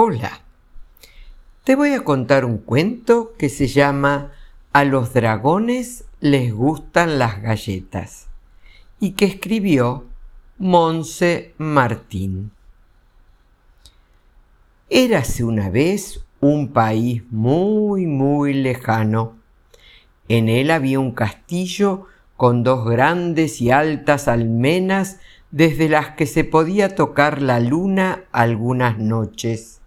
Hola, te voy a contar un cuento que se llama A los dragones les gustan las galletas y que escribió Monse Martín. Érase una vez un país muy, muy lejano. En él había un castillo con dos grandes y altas almenas desde las que se podía tocar la luna algunas noches.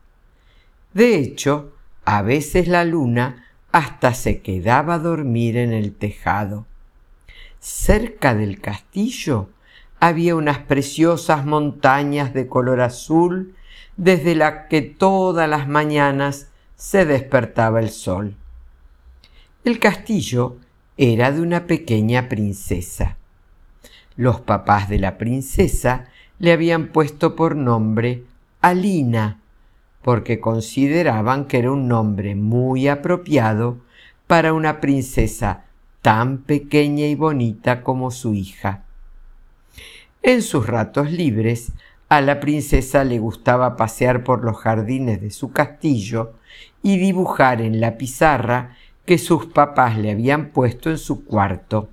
De hecho, a veces la luna hasta se quedaba a dormir en el tejado. Cerca del castillo había unas preciosas montañas de color azul desde las que todas las mañanas se despertaba el sol. El castillo era de una pequeña princesa. Los papás de la princesa le habían puesto por nombre Alina, porque consideraban que era un nombre muy apropiado para una princesa tan pequeña y bonita como su hija. En sus ratos libres, a la princesa le gustaba pasear por los jardines de su castillo y dibujar en la pizarra que sus papás le habían puesto en su cuarto.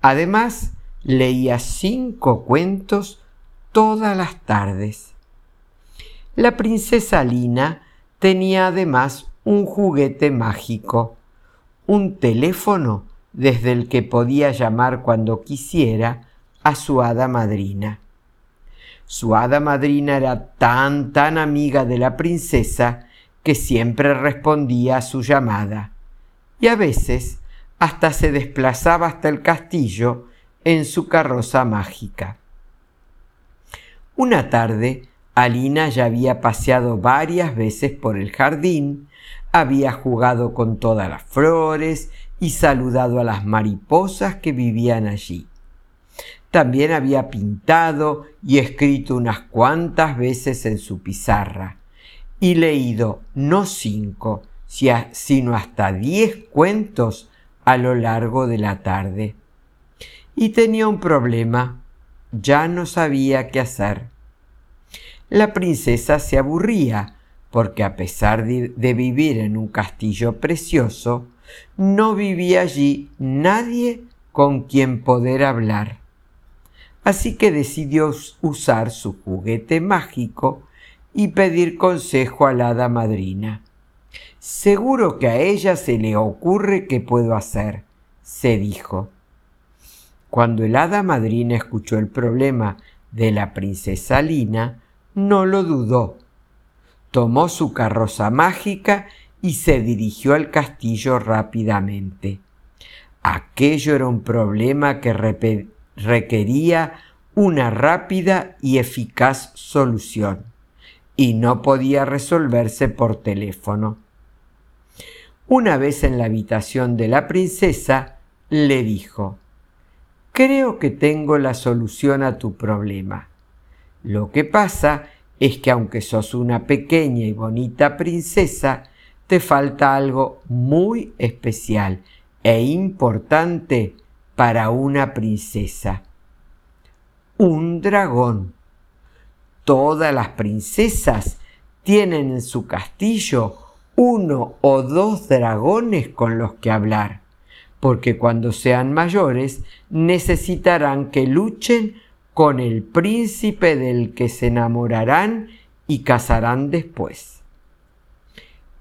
Además, leía cinco cuentos todas las tardes. La princesa Lina tenía además un juguete mágico, un teléfono desde el que podía llamar cuando quisiera a su hada madrina. Su hada madrina era tan tan amiga de la princesa que siempre respondía a su llamada y a veces hasta se desplazaba hasta el castillo en su carroza mágica. Una tarde Alina ya había paseado varias veces por el jardín, había jugado con todas las flores y saludado a las mariposas que vivían allí. También había pintado y escrito unas cuantas veces en su pizarra y leído no cinco, sino hasta diez cuentos a lo largo de la tarde. Y tenía un problema, ya no sabía qué hacer la princesa se aburría, porque a pesar de, vivir en un castillo precioso, no vivía allí nadie con quien poder hablar. Así que decidió usar su juguete mágico y pedir consejo a la hada madrina. Seguro que a ella se le ocurre qué puedo hacer, se dijo. Cuando el hada madrina escuchó el problema de la princesa Lina, no lo dudó. Tomó su carroza mágica y se dirigió al castillo rápidamente. Aquello era un problema que requería una rápida y eficaz solución y no podía resolverse por teléfono. Una vez en la habitación de la princesa, le dijo, Creo que tengo la solución a tu problema. Lo que pasa es que aunque sos una pequeña y bonita princesa, te falta algo muy especial e importante para una princesa. Un dragón. Todas las princesas tienen en su castillo uno o dos dragones con los que hablar, porque cuando sean mayores necesitarán que luchen con el príncipe del que se enamorarán y casarán después.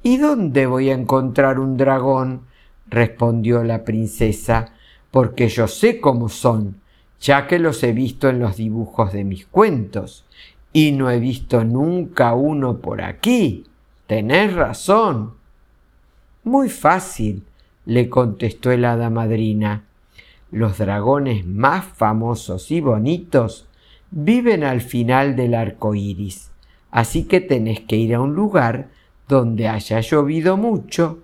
¿Y dónde voy a encontrar un dragón? respondió la princesa, porque yo sé cómo son, ya que los he visto en los dibujos de mis cuentos, y no he visto nunca uno por aquí. Tenés razón. Muy fácil, le contestó el hada madrina los dragones más famosos y bonitos viven al final del arco iris, así que tenés que ir a un lugar donde haya llovido mucho,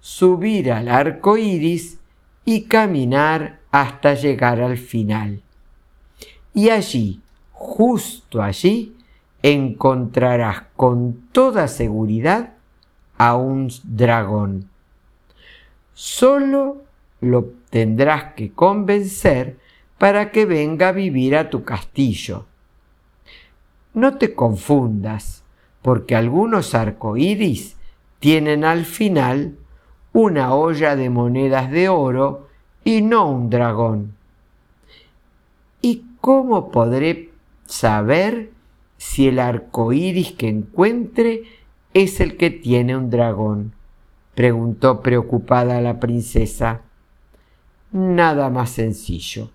subir al arco iris y caminar hasta llegar al final. Y allí, justo allí, encontrarás con toda seguridad a un dragón. Solo lo tendrás que convencer para que venga a vivir a tu castillo. No te confundas, porque algunos arcoíris tienen al final una olla de monedas de oro y no un dragón. ¿Y cómo podré saber si el arco iris que encuentre es el que tiene un dragón? preguntó preocupada la princesa. Nada más sencillo.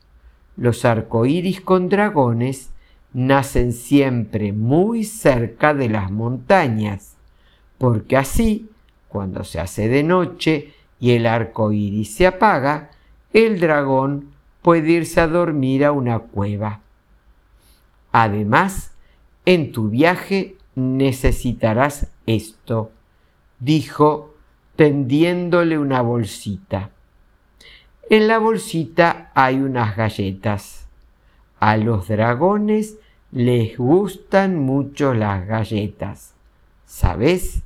Los arcoíris con dragones nacen siempre muy cerca de las montañas, porque así, cuando se hace de noche y el arco iris se apaga, el dragón puede irse a dormir a una cueva. Además, en tu viaje necesitarás esto, dijo tendiéndole una bolsita. En la bolsita hay unas galletas. A los dragones les gustan mucho las galletas. ¿Sabes?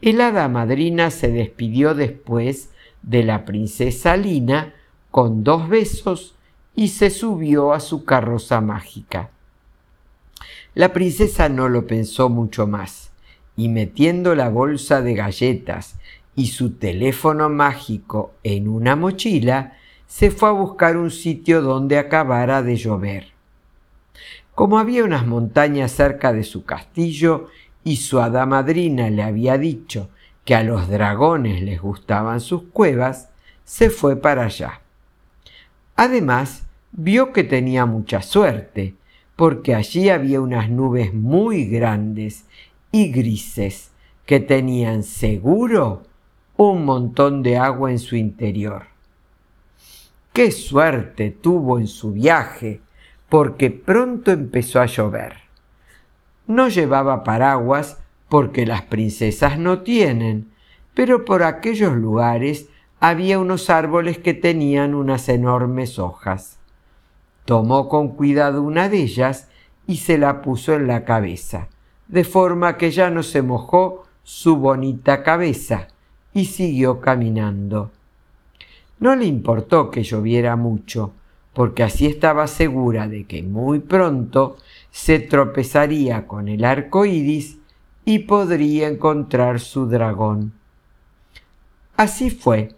El hada madrina se despidió después de la princesa Lina con dos besos y se subió a su carroza mágica. La princesa no lo pensó mucho más y metiendo la bolsa de galletas y su teléfono mágico en una mochila, se fue a buscar un sitio donde acabara de llover. Como había unas montañas cerca de su castillo y su hada madrina le había dicho que a los dragones les gustaban sus cuevas, se fue para allá. Además, vio que tenía mucha suerte, porque allí había unas nubes muy grandes y grises que tenían seguro un montón de agua en su interior. Qué suerte tuvo en su viaje, porque pronto empezó a llover. No llevaba paraguas porque las princesas no tienen, pero por aquellos lugares había unos árboles que tenían unas enormes hojas. Tomó con cuidado una de ellas y se la puso en la cabeza, de forma que ya no se mojó su bonita cabeza y siguió caminando. No le importó que lloviera mucho, porque así estaba segura de que muy pronto se tropezaría con el arco iris y podría encontrar su dragón. Así fue.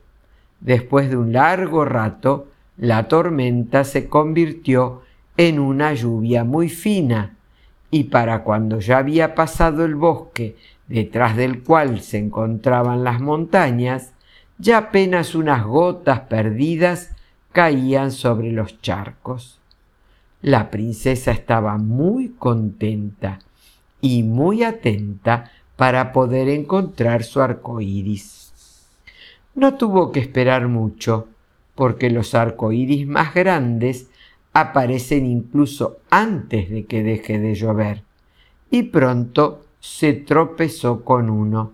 Después de un largo rato, la tormenta se convirtió en una lluvia muy fina, y para cuando ya había pasado el bosque detrás del cual se encontraban las montañas, ya apenas unas gotas perdidas caían sobre los charcos. La princesa estaba muy contenta y muy atenta para poder encontrar su arco iris. No tuvo que esperar mucho, porque los arcoíris más grandes aparecen incluso antes de que deje de llover, y pronto se tropezó con uno.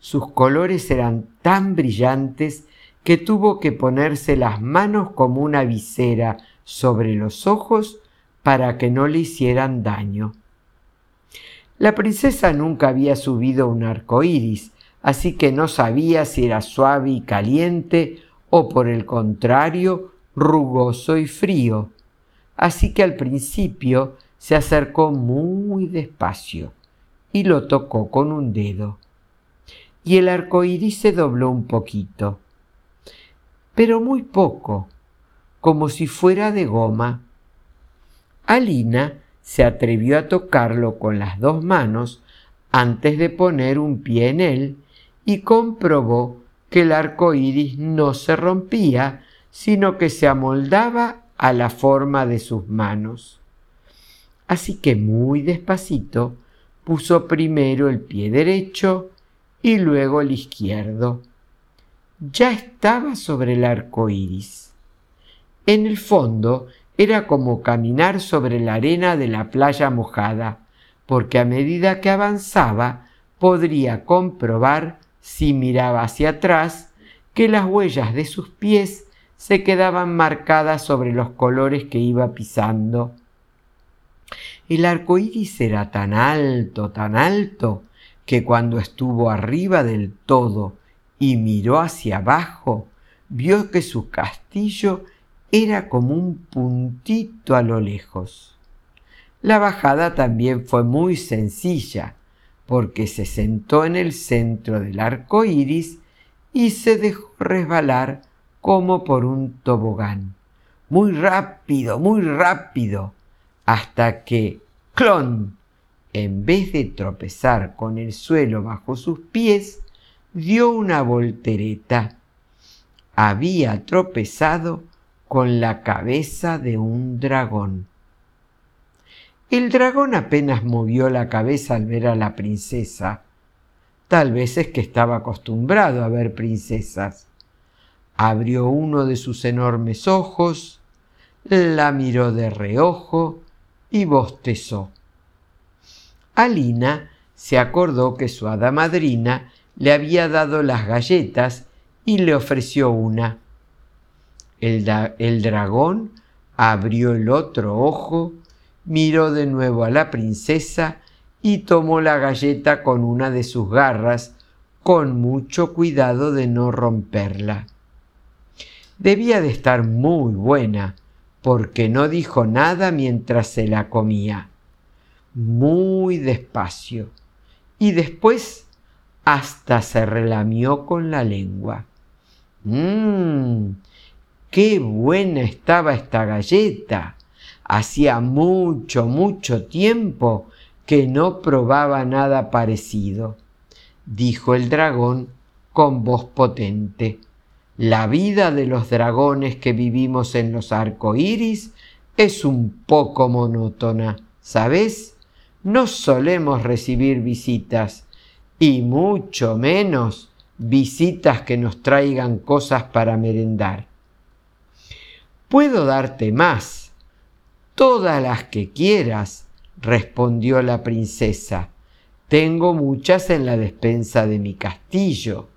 Sus colores eran tan brillantes que tuvo que ponerse las manos como una visera sobre los ojos para que no le hicieran daño. La princesa nunca había subido un arco iris, así que no sabía si era suave y caliente o por el contrario rugoso y frío. Así que al principio se acercó muy despacio y lo tocó con un dedo. Y el arco iris se dobló un poquito, pero muy poco, como si fuera de goma. Alina se atrevió a tocarlo con las dos manos antes de poner un pie en él y comprobó que el arco iris no se rompía, sino que se amoldaba a la forma de sus manos. Así que muy despacito puso primero el pie derecho y luego el izquierdo. Ya estaba sobre el arco iris. En el fondo era como caminar sobre la arena de la playa mojada, porque a medida que avanzaba podría comprobar, si miraba hacia atrás, que las huellas de sus pies se quedaban marcadas sobre los colores que iba pisando. El arco iris era tan alto, tan alto, que cuando estuvo arriba del todo y miró hacia abajo, vio que su castillo era como un puntito a lo lejos. La bajada también fue muy sencilla, porque se sentó en el centro del arco iris y se dejó resbalar como por un tobogán. Muy rápido, muy rápido, hasta que, clon, en vez de tropezar con el suelo bajo sus pies, dio una voltereta. Había tropezado con la cabeza de un dragón. El dragón apenas movió la cabeza al ver a la princesa. Tal vez es que estaba acostumbrado a ver princesas. Abrió uno de sus enormes ojos, la miró de reojo y bostezó. Alina se acordó que su hada madrina le había dado las galletas y le ofreció una. El, el, dragón abrió el otro ojo, miró de nuevo a la princesa y tomó la galleta con una de sus garras, con mucho cuidado de no romperla. Debía de estar muy buena, porque no dijo nada mientras se la comía. Muy despacio. Y después hasta se relamió con la lengua. ¡Mmm! ¡Qué buena estaba esta galleta! Hacía mucho, mucho tiempo que no probaba nada parecido, dijo el dragón con voz potente. La vida de los dragones que vivimos en los arcoíris es un poco monótona, ¿sabes? No solemos recibir visitas y mucho menos visitas que nos traigan cosas para merendar. Puedo darte más, todas las que quieras, respondió la princesa. Tengo muchas en la despensa de mi castillo,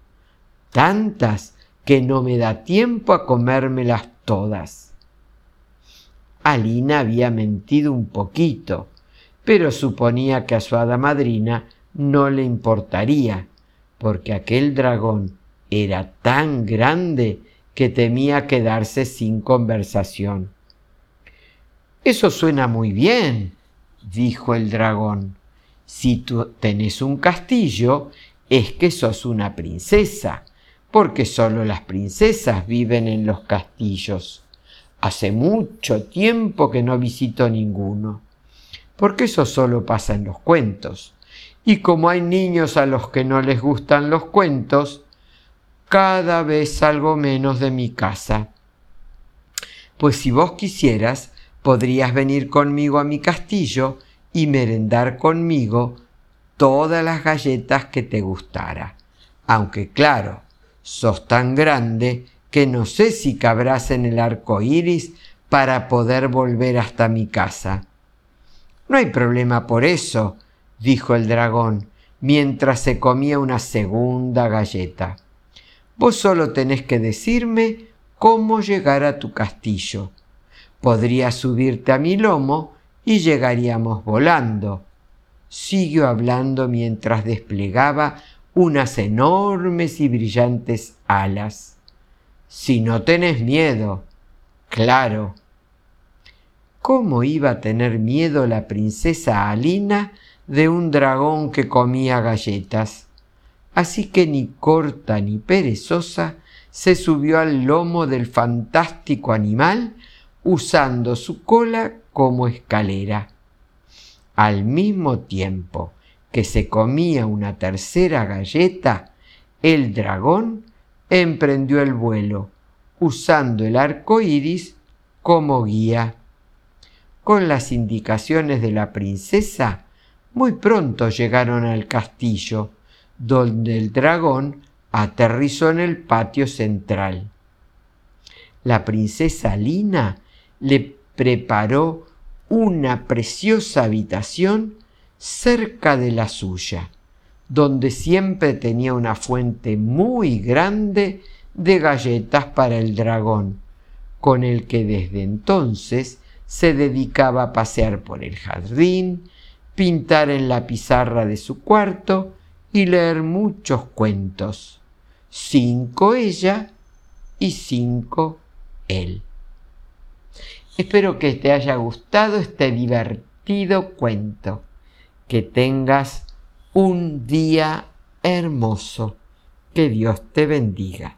tantas que no me da tiempo a comérmelas todas. Alina había mentido un poquito, pero suponía que a su hada madrina no le importaría, porque aquel dragón era tan grande que temía quedarse sin conversación. Eso suena muy bien, dijo el dragón. Si tú tenés un castillo, es que sos una princesa, porque solo las princesas viven en los castillos. Hace mucho tiempo que no visito ninguno, porque eso solo pasa en los cuentos. Y como hay niños a los que no les gustan los cuentos, cada vez salgo menos de mi casa. Pues si vos quisieras, podrías venir conmigo a mi castillo y merendar conmigo todas las galletas que te gustara. Aunque claro, sos tan grande que no sé si cabrás en el arco iris para poder volver hasta mi casa. No hay problema por eso, dijo el dragón, mientras se comía una segunda galleta. Vos solo tenés que decirme cómo llegar a tu castillo. Podrías subirte a mi lomo y llegaríamos volando. Siguió hablando mientras desplegaba unas enormes y brillantes alas. Si no tenés miedo, claro. ¿Cómo iba a tener miedo la princesa Alina de un dragón que comía galletas. Así que ni corta ni perezosa se subió al lomo del fantástico animal usando su cola como escalera. Al mismo tiempo que se comía una tercera galleta, el dragón emprendió el vuelo, usando el arco iris como guía. Con las indicaciones de la princesa, muy pronto llegaron al castillo, donde el dragón aterrizó en el patio central. La princesa Lina le preparó una preciosa habitación cerca de la suya, donde siempre tenía una fuente muy grande de galletas para el dragón, con el que desde entonces se dedicaba a pasear por el jardín, pintar en la pizarra de su cuarto y leer muchos cuentos. Cinco ella y cinco él. Espero que te haya gustado este divertido cuento. Que tengas un día hermoso. Que Dios te bendiga.